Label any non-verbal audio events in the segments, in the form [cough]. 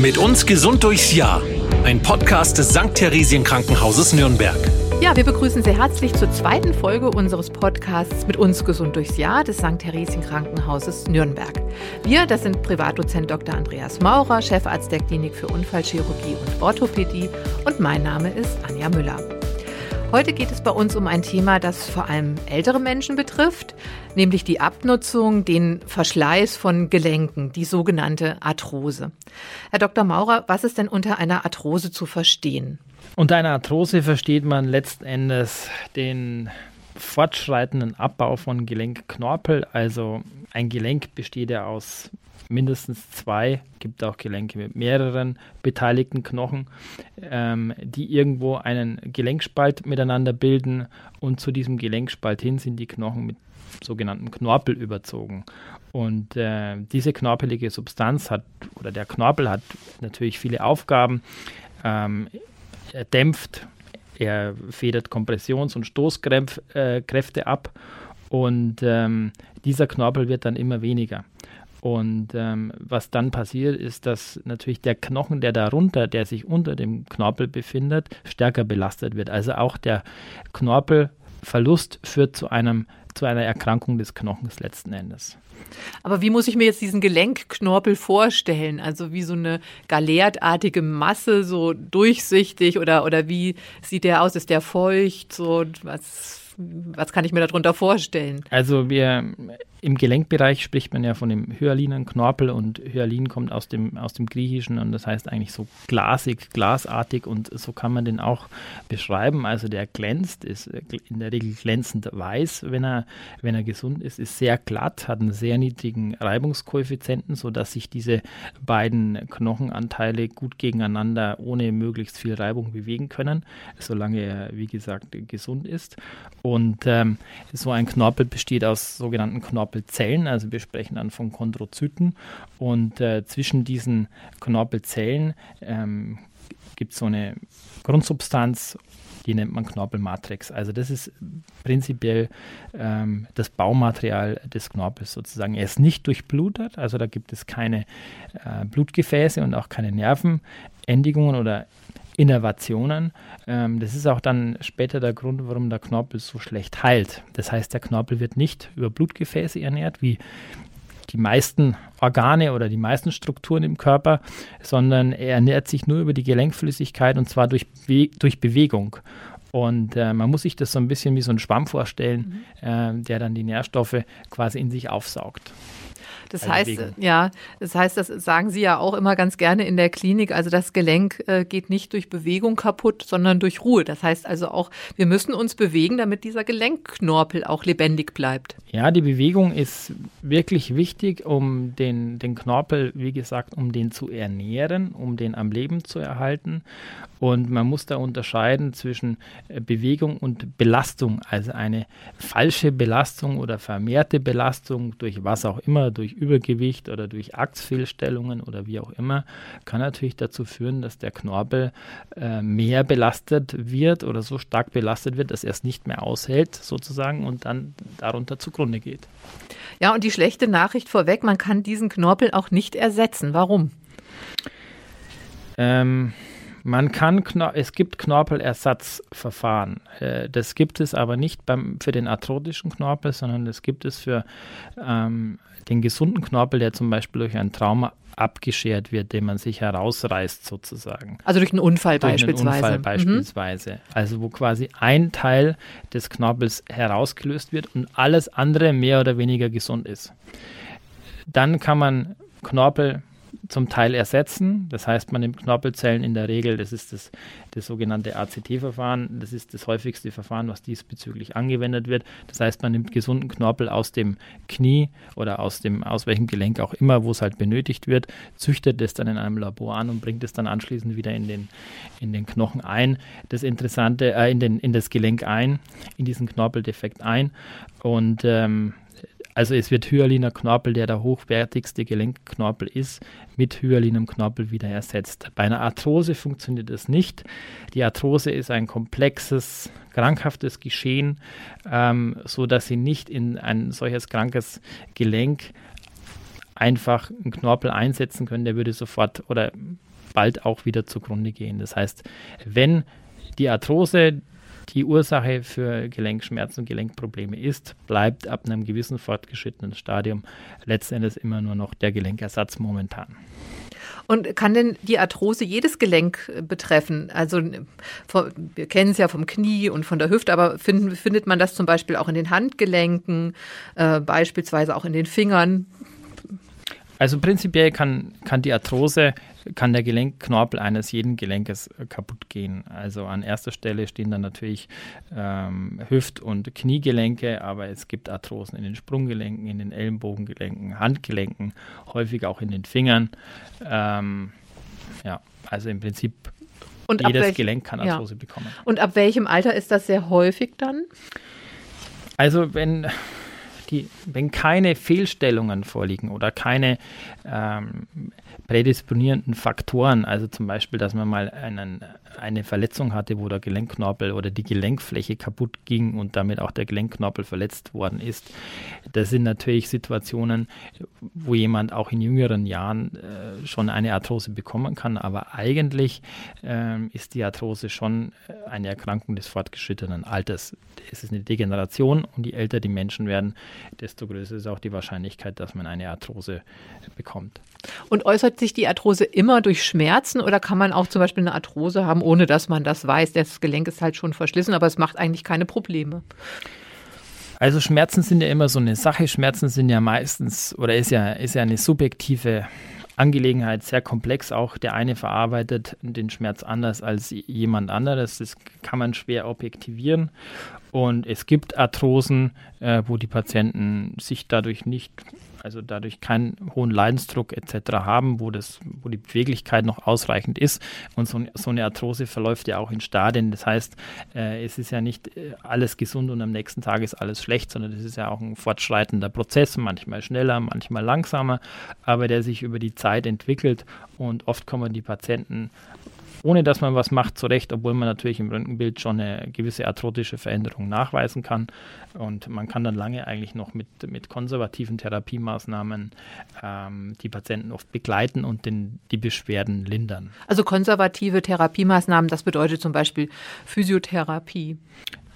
Mit uns gesund durchs Jahr. Ein Podcast des St. Theresien Krankenhauses Nürnberg. Ja, wir begrüßen Sie herzlich zur zweiten Folge unseres Podcasts mit uns gesund durchs Jahr des St. Theresien Krankenhauses Nürnberg. Wir, das sind Privatdozent Dr. Andreas Maurer, Chefarzt der Klinik für Unfallchirurgie und Orthopädie und mein Name ist Anja Müller. Heute geht es bei uns um ein Thema, das vor allem ältere Menschen betrifft, nämlich die Abnutzung, den Verschleiß von Gelenken, die sogenannte Arthrose. Herr Dr. Maurer, was ist denn unter einer Arthrose zu verstehen? Unter einer Arthrose versteht man letzten Endes den fortschreitenden Abbau von Gelenkknorpel. Also ein Gelenk besteht ja aus mindestens zwei, gibt auch Gelenke mit mehreren beteiligten Knochen, ähm, die irgendwo einen Gelenkspalt miteinander bilden und zu diesem Gelenkspalt hin sind die Knochen mit sogenannten Knorpel überzogen. Und äh, diese knorpelige Substanz hat, oder der Knorpel hat natürlich viele Aufgaben. Ähm, er dämpft, er federt Kompressions- und Stoßkräfte äh, ab und ähm, dieser Knorpel wird dann immer weniger. Und ähm, was dann passiert, ist, dass natürlich der Knochen, der darunter, der sich unter dem Knorpel befindet, stärker belastet wird. Also auch der Knorpelverlust führt zu einem zu einer Erkrankung des Knochens letzten Endes. Aber wie muss ich mir jetzt diesen Gelenkknorpel vorstellen? Also wie so eine galertartige Masse, so durchsichtig oder, oder wie sieht der aus? Ist der feucht? So was was kann ich mir darunter vorstellen? Also wir im Gelenkbereich spricht man ja von dem hyalinen Knorpel und Hyalin kommt aus dem, aus dem Griechischen und das heißt eigentlich so glasig, glasartig und so kann man den auch beschreiben. Also der glänzt, ist in der Regel glänzend weiß, wenn er, wenn er gesund ist, ist sehr glatt, hat einen sehr niedrigen Reibungskoeffizienten, sodass sich diese beiden Knochenanteile gut gegeneinander ohne möglichst viel Reibung bewegen können, solange er, wie gesagt, gesund ist. Und ähm, so ein Knorpel besteht aus sogenannten Knorpelzellen, also wir sprechen dann von Chondrozyten. Und äh, zwischen diesen Knorpelzellen ähm, gibt es so eine Grundsubstanz, die nennt man Knorpelmatrix. Also das ist prinzipiell ähm, das Baumaterial des Knorpels sozusagen. Er ist nicht durchblutet, also da gibt es keine äh, Blutgefäße und auch keine Nervenendigungen oder Innervationen. Ähm, das ist auch dann später der Grund, warum der Knorpel so schlecht heilt. Das heißt, der Knorpel wird nicht über Blutgefäße ernährt, wie die meisten Organe oder die meisten Strukturen im Körper, sondern er ernährt sich nur über die Gelenkflüssigkeit und zwar durch, Be durch Bewegung. Und äh, man muss sich das so ein bisschen wie so ein Schwamm vorstellen, mhm. äh, der dann die Nährstoffe quasi in sich aufsaugt. Das heißt, Bewegung. ja, das heißt, das sagen Sie ja auch immer ganz gerne in der Klinik. Also das Gelenk äh, geht nicht durch Bewegung kaputt, sondern durch Ruhe. Das heißt also auch, wir müssen uns bewegen, damit dieser Gelenkknorpel auch lebendig bleibt. Ja, die Bewegung ist wirklich wichtig, um den, den Knorpel, wie gesagt, um den zu ernähren, um den am Leben zu erhalten. Und man muss da unterscheiden zwischen äh, Bewegung und Belastung. Also eine falsche Belastung oder vermehrte Belastung durch was auch immer, durch Übergewicht oder durch Achsfehlstellungen oder wie auch immer, kann natürlich dazu führen, dass der Knorpel äh, mehr belastet wird oder so stark belastet wird, dass er es nicht mehr aushält sozusagen und dann darunter zugrunde geht. Ja, und die schlechte Nachricht vorweg, man kann diesen Knorpel auch nicht ersetzen. Warum? Ähm, man kann, es gibt Knorpelersatzverfahren. Äh, das gibt es aber nicht beim, für den arthrotischen Knorpel, sondern das gibt es für ähm, den gesunden Knorpel, der zum Beispiel durch ein Trauma abgeschert wird, den man sich herausreißt sozusagen. Also durch einen Unfall durch beispielsweise. Einen Unfall beispielsweise. Mhm. Also wo quasi ein Teil des Knorpels herausgelöst wird und alles andere mehr oder weniger gesund ist. Dann kann man Knorpel zum Teil ersetzen. Das heißt, man nimmt Knorpelzellen in der Regel, das ist das, das sogenannte ACT-Verfahren, das ist das häufigste Verfahren, was diesbezüglich angewendet wird. Das heißt, man nimmt gesunden Knorpel aus dem Knie oder aus dem, aus welchem Gelenk auch immer, wo es halt benötigt wird, züchtet es dann in einem Labor an und bringt es dann anschließend wieder in den, in den Knochen ein. Das Interessante, äh, in, den, in das Gelenk ein, in diesen Knorpeldefekt ein. Und ähm, also es wird hyaliner Knorpel, der der hochwertigste Gelenkknorpel ist, mit hyalinem Knorpel wieder ersetzt. Bei einer Arthrose funktioniert das nicht. Die Arthrose ist ein komplexes, krankhaftes Geschehen, ähm, so dass sie nicht in ein solches krankes Gelenk einfach einen Knorpel einsetzen können, der würde sofort oder bald auch wieder zugrunde gehen. Das heißt, wenn die Arthrose die Ursache für Gelenkschmerzen und Gelenkprobleme ist, bleibt ab einem gewissen fortgeschrittenen Stadium letztendlich immer nur noch der Gelenkersatz momentan. Und kann denn die Arthrose jedes Gelenk äh, betreffen? Also wir kennen es ja vom Knie und von der Hüfte, aber find, findet man das zum Beispiel auch in den Handgelenken, äh, beispielsweise auch in den Fingern? Also prinzipiell kann, kann die Arthrose, kann der Gelenkknorpel eines jeden Gelenkes äh, kaputt gehen. Also an erster Stelle stehen dann natürlich ähm, Hüft- und Kniegelenke, aber es gibt Arthrosen in den Sprunggelenken, in den Ellenbogengelenken, Handgelenken, häufig auch in den Fingern. Ähm, ja, also im Prinzip und jedes welch, Gelenk kann Arthrose ja. bekommen. Und ab welchem Alter ist das sehr häufig dann? Also wenn die, wenn keine Fehlstellungen vorliegen oder keine ähm, prädisponierenden Faktoren, also zum Beispiel, dass man mal einen, eine Verletzung hatte, wo der Gelenkknorpel oder die Gelenkfläche kaputt ging und damit auch der Gelenkknorpel verletzt worden ist. Das sind natürlich Situationen, wo jemand auch in jüngeren Jahren äh, schon eine Arthrose bekommen kann, aber eigentlich äh, ist die Arthrose schon eine Erkrankung des fortgeschrittenen Alters. Es ist eine Degeneration und je älter die Menschen werden, desto größer ist auch die Wahrscheinlichkeit, dass man eine Arthrose bekommt. Und äußert sich die Arthrose immer durch Schmerzen oder kann man auch zum Beispiel eine Arthrose haben, ohne dass man das weiß? Das Gelenk ist halt schon verschlissen, aber es macht eigentlich keine Probleme. Also Schmerzen sind ja immer so eine Sache. Schmerzen sind ja meistens oder ist ja, ist ja eine subjektive Angelegenheit, sehr komplex auch. Der eine verarbeitet den Schmerz anders als jemand anderes. Das kann man schwer objektivieren. Und es gibt Arthrosen, äh, wo die Patienten sich dadurch nicht also dadurch keinen hohen Leidensdruck etc. haben, wo, das, wo die Beweglichkeit noch ausreichend ist. Und so, so eine Arthrose verläuft ja auch in Stadien. Das heißt, äh, es ist ja nicht äh, alles gesund und am nächsten Tag ist alles schlecht, sondern es ist ja auch ein fortschreitender Prozess, manchmal schneller, manchmal langsamer, aber der sich über die Zeit entwickelt und oft kommen die Patienten ohne dass man was macht, zurecht, obwohl man natürlich im Röntgenbild schon eine gewisse arthrotische Veränderung nachweisen kann. Und man kann dann lange eigentlich noch mit, mit konservativen Therapiemaßnahmen ähm, die Patienten oft begleiten und den, die Beschwerden lindern. Also konservative Therapiemaßnahmen, das bedeutet zum Beispiel Physiotherapie.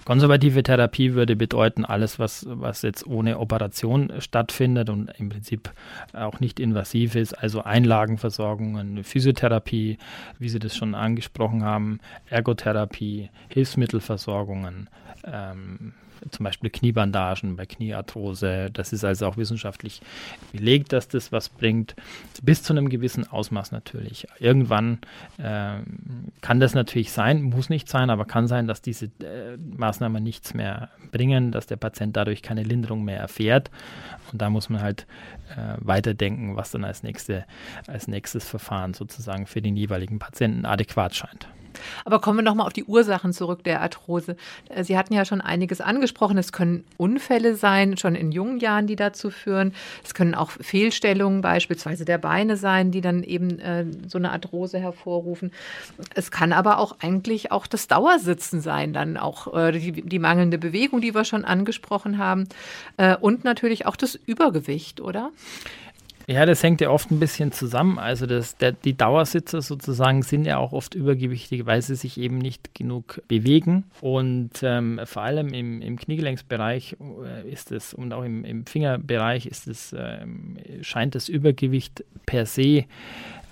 Konservative Therapie würde bedeuten, alles, was, was jetzt ohne Operation stattfindet und im Prinzip auch nicht invasiv ist, also Einlagenversorgungen, Physiotherapie, wie Sie das schon angesprochen haben, Ergotherapie, Hilfsmittelversorgungen, ähm, zum Beispiel Kniebandagen bei Kniearthrose. Das ist also auch wissenschaftlich belegt, dass das was bringt, bis zu einem gewissen Ausmaß natürlich. Irgendwann äh, kann das natürlich sein, muss nicht sein, aber kann sein, dass diese äh, Maßnahmen nichts mehr bringen, dass der Patient dadurch keine Linderung mehr erfährt. Und da muss man halt äh, weiterdenken, was dann als, nächste, als nächstes Verfahren sozusagen für den jeweiligen Patienten adäquat scheint. Aber kommen wir nochmal auf die Ursachen zurück der Arthrose. Äh, Sie hatten ja schon einiges angesprochen. Es können Unfälle sein, schon in jungen Jahren, die dazu führen. Es können auch Fehlstellungen beispielsweise der Beine sein, die dann eben äh, so eine Arthrose hervorrufen. Es kann aber auch eigentlich auch das Dauersitzen sein, dann auch äh, die, die, mangelnde Bewegung, die wir schon angesprochen haben. Äh, und natürlich auch das Übergewicht, oder? Ja, das hängt ja oft ein bisschen zusammen. Also das, der, die Dauersitzer sozusagen sind ja auch oft übergewichtig, weil sie sich eben nicht genug bewegen. Und ähm, vor allem im, im Kniegelenksbereich äh, ist es und auch im, im Fingerbereich ist es, ähm, scheint das Übergewicht per se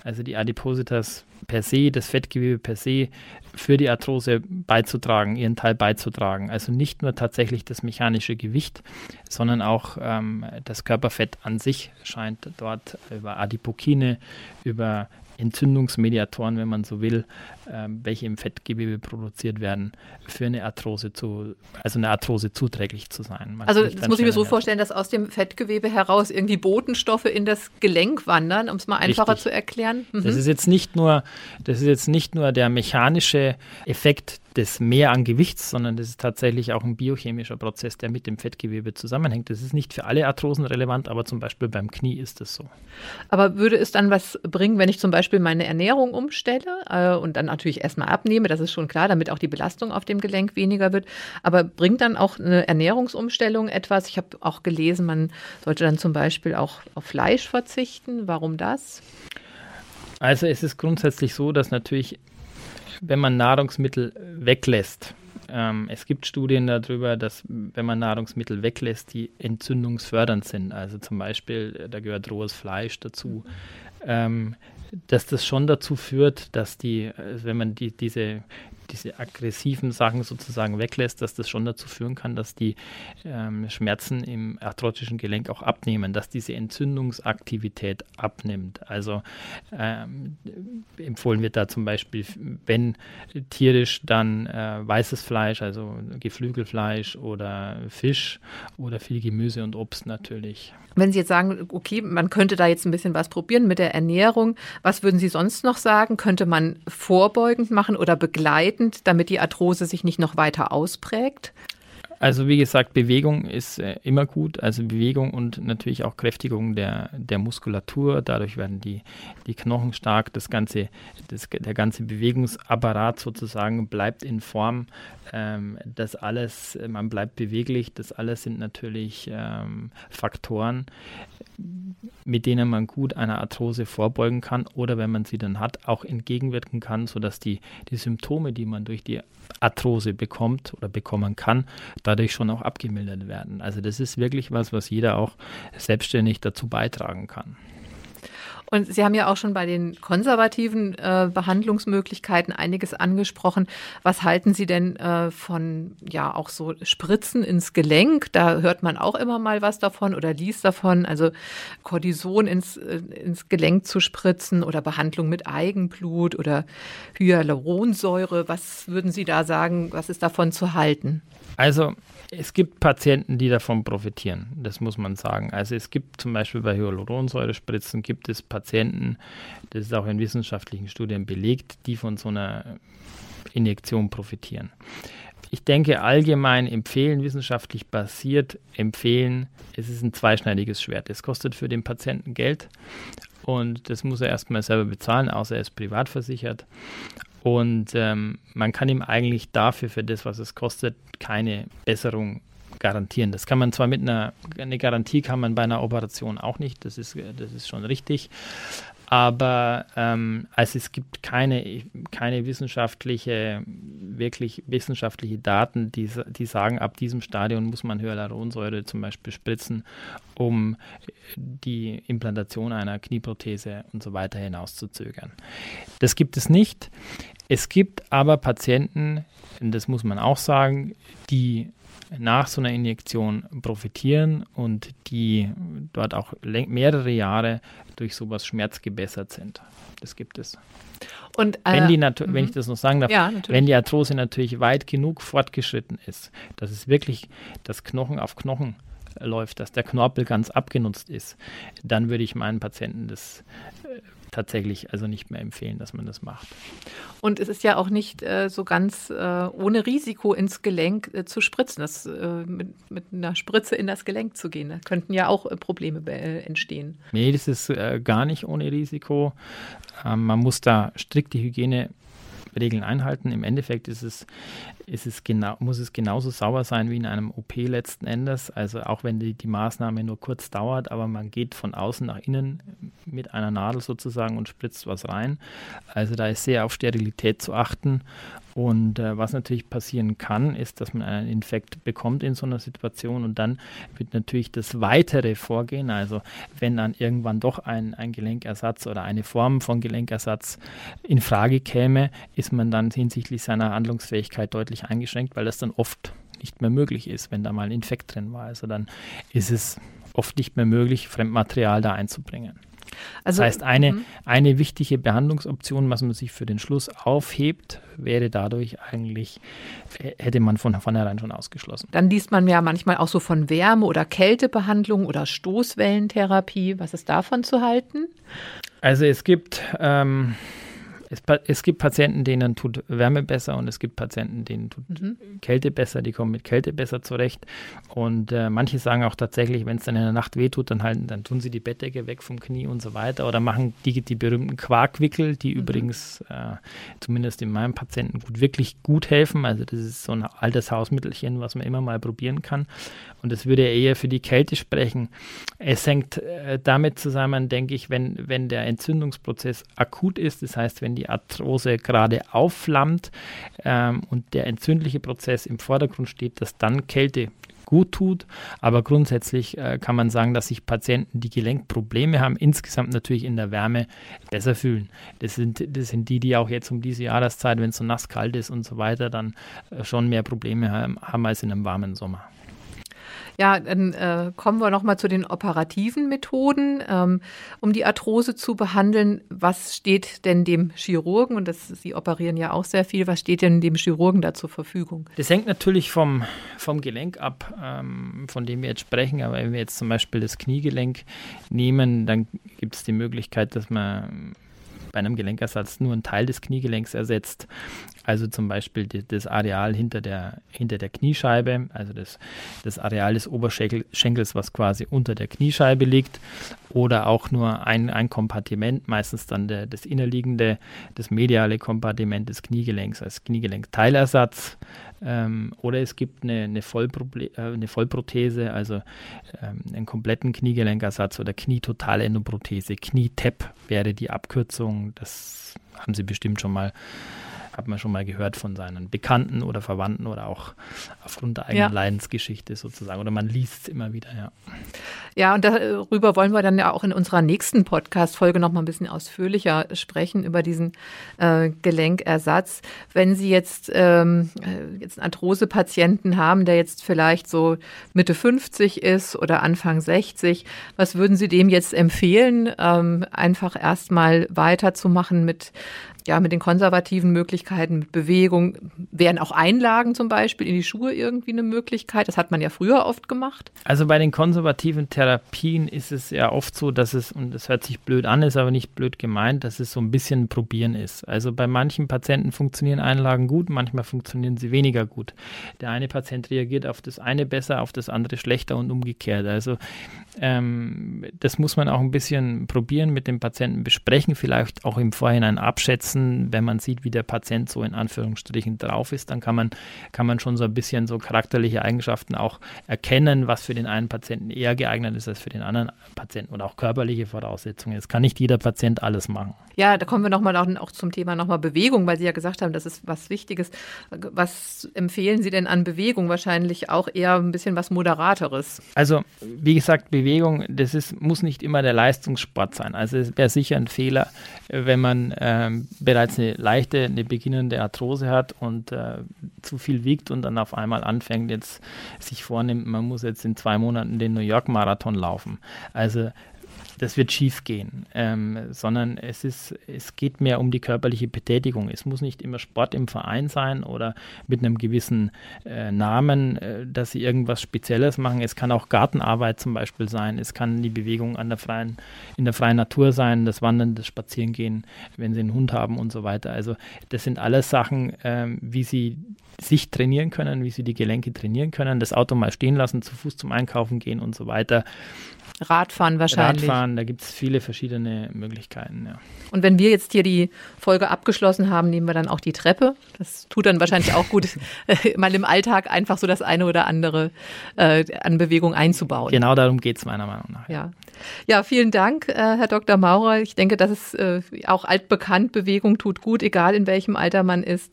also die Adipositas per se, das Fettgewebe per se, für die Arthrose beizutragen, ihren Teil beizutragen. Also nicht nur tatsächlich das mechanische Gewicht, sondern auch ähm, das Körperfett an sich scheint dort über Adipokine, über Entzündungsmediatoren, wenn man so will, äh, welche im Fettgewebe produziert werden, für eine Arthrose zu, also eine Arthrose zuträglich zu sein. Man also das muss ich mir so vorstellen, dass aus dem Fettgewebe heraus irgendwie Botenstoffe in das Gelenk wandern, um es mal einfacher Richtig. zu erklären. Mhm. Das ist jetzt nicht nur, das ist jetzt nicht nur der mechanische Effekt des Mehr an Gewichts, sondern das ist tatsächlich auch ein biochemischer Prozess, der mit dem Fettgewebe zusammenhängt. Das ist nicht für alle Arthrosen relevant, aber zum Beispiel beim Knie ist das so. Aber würde es dann was bringen, wenn ich zum Beispiel meine Ernährung umstelle äh, und dann natürlich erstmal abnehme, das ist schon klar, damit auch die Belastung auf dem Gelenk weniger wird. Aber bringt dann auch eine Ernährungsumstellung etwas? Ich habe auch gelesen, man sollte dann zum Beispiel auch auf Fleisch verzichten. Warum das? Also es ist grundsätzlich so, dass natürlich wenn man Nahrungsmittel weglässt. Ähm, es gibt Studien darüber, dass wenn man Nahrungsmittel weglässt, die entzündungsfördernd sind, also zum Beispiel, da gehört rohes Fleisch dazu, ähm, dass das schon dazu führt, dass die, also wenn man die, diese diese aggressiven Sachen sozusagen weglässt, dass das schon dazu führen kann, dass die ähm, Schmerzen im arthrotischen Gelenk auch abnehmen, dass diese Entzündungsaktivität abnimmt. Also ähm, empfohlen wird da zum Beispiel, wenn tierisch, dann äh, weißes Fleisch, also Geflügelfleisch oder Fisch oder viel Gemüse und Obst natürlich. Wenn Sie jetzt sagen, okay, man könnte da jetzt ein bisschen was probieren mit der Ernährung, was würden Sie sonst noch sagen? Könnte man vorbeugend machen oder begleitend, damit die Arthrose sich nicht noch weiter ausprägt? Also wie gesagt, Bewegung ist äh, immer gut. Also Bewegung und natürlich auch Kräftigung der, der Muskulatur. Dadurch werden die, die Knochen stark. Das ganze, das, der ganze Bewegungsapparat sozusagen bleibt in Form. Ähm, das alles, man bleibt beweglich. Das alles sind natürlich ähm, Faktoren, mit denen man gut einer Arthrose vorbeugen kann oder wenn man sie dann hat, auch entgegenwirken kann, sodass die, die Symptome, die man durch die Arthrose bekommt oder bekommen kann, dadurch schon auch abgemildert werden. Also das ist wirklich was, was jeder auch selbstständig dazu beitragen kann. Und Sie haben ja auch schon bei den konservativen äh, Behandlungsmöglichkeiten einiges angesprochen. Was halten Sie denn äh, von ja auch so Spritzen ins Gelenk? Da hört man auch immer mal was davon oder liest davon. Also Cortison ins, äh, ins Gelenk zu spritzen oder Behandlung mit Eigenblut oder Hyaluronsäure. Was würden Sie da sagen? Was ist davon zu halten? Also es gibt Patienten, die davon profitieren, das muss man sagen. Also es gibt zum Beispiel bei Hyaluronsäurespritzen gibt es Patienten, das ist auch in wissenschaftlichen Studien belegt, die von so einer Injektion profitieren. Ich denke allgemein empfehlen, wissenschaftlich basiert empfehlen, es ist ein zweischneidiges Schwert. Es kostet für den Patienten Geld und das muss er erstmal selber bezahlen, außer er ist privat versichert. Und ähm, man kann ihm eigentlich dafür, für das, was es kostet, keine Besserung garantieren. Das kann man zwar mit einer, eine Garantie kann man bei einer Operation auch nicht, das ist, das ist schon richtig. Aber ähm, also es gibt keine, keine wissenschaftliche, wirklich wissenschaftliche Daten, die, die sagen, ab diesem Stadion muss man Hyaluronsäure zum Beispiel spritzen, um die Implantation einer Knieprothese und so weiter hinauszuzögern. Das gibt es nicht. Es gibt aber Patienten, das muss man auch sagen, die nach so einer Injektion profitieren und die dort auch mehrere Jahre durch sowas schmerzgebessert sind. Das gibt es. Und, äh, wenn, die wenn ich mhm. das noch sagen darf, ja, wenn die Arthrose natürlich weit genug fortgeschritten ist, dass es wirklich das Knochen auf Knochen läuft, dass der Knorpel ganz abgenutzt ist, dann würde ich meinen Patienten das tatsächlich also nicht mehr empfehlen, dass man das macht. Und es ist ja auch nicht äh, so ganz äh, ohne Risiko ins Gelenk äh, zu spritzen, das, äh, mit, mit, einer Spritze in das Gelenk zu gehen. Da könnten ja auch äh, Probleme äh, entstehen. Nee, das ist gar nicht ohne Risiko. Ähm, man muss da strikte Hygiene Regeln einhalten. Im Endeffekt ist es, ist es genau, muss es genauso sauer sein wie in einem OP letzten Endes. Also auch wenn die, die Maßnahme nur kurz dauert, aber man geht von außen nach innen mit einer Nadel sozusagen und spritzt was rein. Also da ist sehr auf Sterilität zu achten und äh, was natürlich passieren kann, ist, dass man einen Infekt bekommt in so einer Situation und dann wird natürlich das weitere Vorgehen, also wenn dann irgendwann doch ein, ein Gelenkersatz oder eine Form von Gelenkersatz in Frage käme, ist man dann hinsichtlich seiner Handlungsfähigkeit deutlich eingeschränkt, weil das dann oft nicht mehr möglich ist, wenn da mal ein Infekt drin war. Also dann ist es oft nicht mehr möglich, Fremdmaterial da einzubringen. Also, das heißt, eine, mhm. eine wichtige Behandlungsoption, was man sich für den Schluss aufhebt, wäre dadurch eigentlich, äh, hätte man von vornherein schon ausgeschlossen. Dann liest man ja manchmal auch so von Wärme- oder Kältebehandlung oder Stoßwellentherapie. Was ist davon zu halten? Also es gibt, ähm, Es, es, gibt Patienten, denen tut Wärme besser und es gibt Patienten, denen tut mhm. Kälte besser, die kommen mit Kälte besser zurecht. Und äh, manche sagen auch tatsächlich, wenn es dann in der Nacht wehtut, dann halten, dann tun sie die Bettdecke weg vom Knie und so weiter oder machen die, die berühmten Quarkwickel, die mhm. übrigens äh, zumindest in meinem Patienten gut, wirklich gut helfen. Also das ist so ein altes Hausmittelchen, was man immer mal probieren kann. Und das würde eher für die Kälte sprechen. Es hängt äh, damit zusammen, denke ich, wenn, wenn der Entzündungsprozess akut ist, das heißt, wenn die Arthrose gerade aufflammt ähm, und der entzündliche Prozess im Vordergrund steht, dass dann Kälte gut tut. Aber grundsätzlich äh, kann man sagen, dass sich Patienten, die Gelenkprobleme haben, insgesamt natürlich in der Wärme besser fühlen. Das sind, das sind die, die auch jetzt um diese Jahreszeit, wenn es so nass kalt ist und so weiter, dann äh, schon mehr Probleme haben, haben als in einem warmen Sommer. Ja, dann äh, kommen wir nochmal zu den operativen Methoden, ähm, um die Arthrose zu behandeln. Was steht denn dem Chirurgen, und das, Sie operieren ja auch sehr viel, was steht denn dem Chirurgen da zur Verfügung? Das hängt natürlich vom, vom Gelenk ab, ähm, von dem wir jetzt sprechen. Aber wenn wir jetzt zum Beispiel das Kniegelenk nehmen, dann gibt es die Möglichkeit, dass man bei einem Gelenkersatz nur einen Teil des Kniegelenks ersetzt. Also zum Beispiel die, das Areal hinter der, hinter der Kniescheibe, also das, das Areal des Oberschenkels, was quasi unter der Kniescheibe liegt. Oder auch nur ein, ein Kompartiment, meistens dann der, das innerliegende, das mediale Kompartiment des Kniegelenks als Kniegelenksteilersatz. Ähm, oder es gibt eine, eine, Vollproble äh, eine Vollprothese, also ähm, einen kompletten Kniegelenkersatz oder Knietotale Endoprothese. Knietep wäre die Abkürzung. Das haben Sie bestimmt schon mal hat man schon mal gehört von seinen Bekannten oder Verwandten oder auch aufgrund der eigenen ja. Leidensgeschichte sozusagen. Oder man liest es immer wieder, ja. Ja, und darüber wollen wir dann ja auch in unserer nächsten Podcast-Folge noch mal ein bisschen ausführlicher sprechen, über diesen äh, Gelenkersatz. Wenn Sie jetzt, ähm, äh, jetzt einen Arthrose-Patienten haben, der jetzt vielleicht so Mitte 50 ist oder Anfang 60, was würden Sie dem jetzt empfehlen, ähm, einfach erstmal weiterzumachen mit ja, mit den konservativen Möglichkeiten, mit Bewegung, wären auch Einlagen zum Beispiel in die Schuhe irgendwie eine Möglichkeit? Das hat man ja früher oft gemacht. Also bei den konservativen Therapien ist es ja oft so, dass es, und das hört sich blöd an, ist aber nicht blöd gemeint, dass es so ein bisschen Probieren ist. Also bei manchen Patienten funktionieren Einlagen gut, manchmal funktionieren sie weniger gut. Der eine Patient reagiert auf das eine besser, auf das andere schlechter und umgekehrt. Also ähm, das muss man auch ein bisschen probieren, mit dem Patienten besprechen, vielleicht auch im Vorhinein abschätzen. Wenn man sieht, wie der Patient so in Anführungsstrichen drauf ist, dann kann man, kann man schon so ein bisschen so charakterliche Eigenschaften auch erkennen, was für den einen Patienten eher geeignet ist als für den anderen Patienten und auch körperliche Voraussetzungen. Es kann nicht jeder Patient alles machen. Ja, da kommen wir nochmal auch, auch zum Thema nochmal Bewegung, weil Sie ja gesagt haben, das ist was Wichtiges. Was empfehlen Sie denn an Bewegung? Wahrscheinlich auch eher ein bisschen was Moderateres. Also, wie gesagt, Bewegung Bewegung, das ist, muss nicht immer der Leistungssport sein. Also es wäre sicher ein Fehler, wenn man ähm, bereits eine leichte, eine beginnende Arthrose hat und äh, zu viel wiegt und dann auf einmal anfängt, jetzt sich vornimmt, man muss jetzt in zwei Monaten den New York Marathon laufen. Also das wird schief gehen, ähm, sondern es, ist, es geht mehr um die körperliche Betätigung. Es muss nicht immer Sport im Verein sein oder mit einem gewissen äh, Namen, äh, dass sie irgendwas Spezielles machen. Es kann auch Gartenarbeit zum Beispiel sein. Es kann die Bewegung an der freien, in der freien Natur sein, das Wandern, das Spazierengehen, wenn sie einen Hund haben und so weiter. Also das sind alles Sachen, ähm, wie sie sich trainieren können, wie sie die Gelenke trainieren können, das Auto mal stehen lassen, zu Fuß zum Einkaufen gehen und so weiter. Radfahren wahrscheinlich. Radfahren, da gibt es viele verschiedene Möglichkeiten, ja. Und wenn wir jetzt hier die Folge abgeschlossen haben, nehmen wir dann auch die Treppe. Das tut dann wahrscheinlich auch gut, [laughs] mal im Alltag einfach so das eine oder andere äh, an Bewegung einzubauen. Genau darum geht es meiner Meinung nach. Ja. ja, vielen Dank, äh, Herr Dr. Maurer. Ich denke, das ist äh, auch altbekannt. Bewegung tut gut, egal in welchem Alter man ist.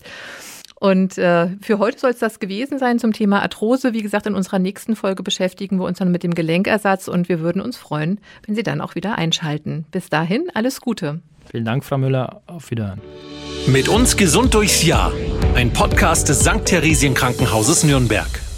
Und äh, für heute soll es das gewesen sein zum Thema Arthrose. Wie gesagt, in unserer nächsten Folge beschäftigen wir uns dann mit dem Gelenkersatz und wir würden uns freuen, wenn Sie dann auch wieder einschalten. Bis dahin, alles Gute. Vielen Dank, Frau Müller. Auf Wiederhören. Mit uns gesund durchs Jahr. Ein Podcast des St. Theresien Krankenhauses Nürnberg.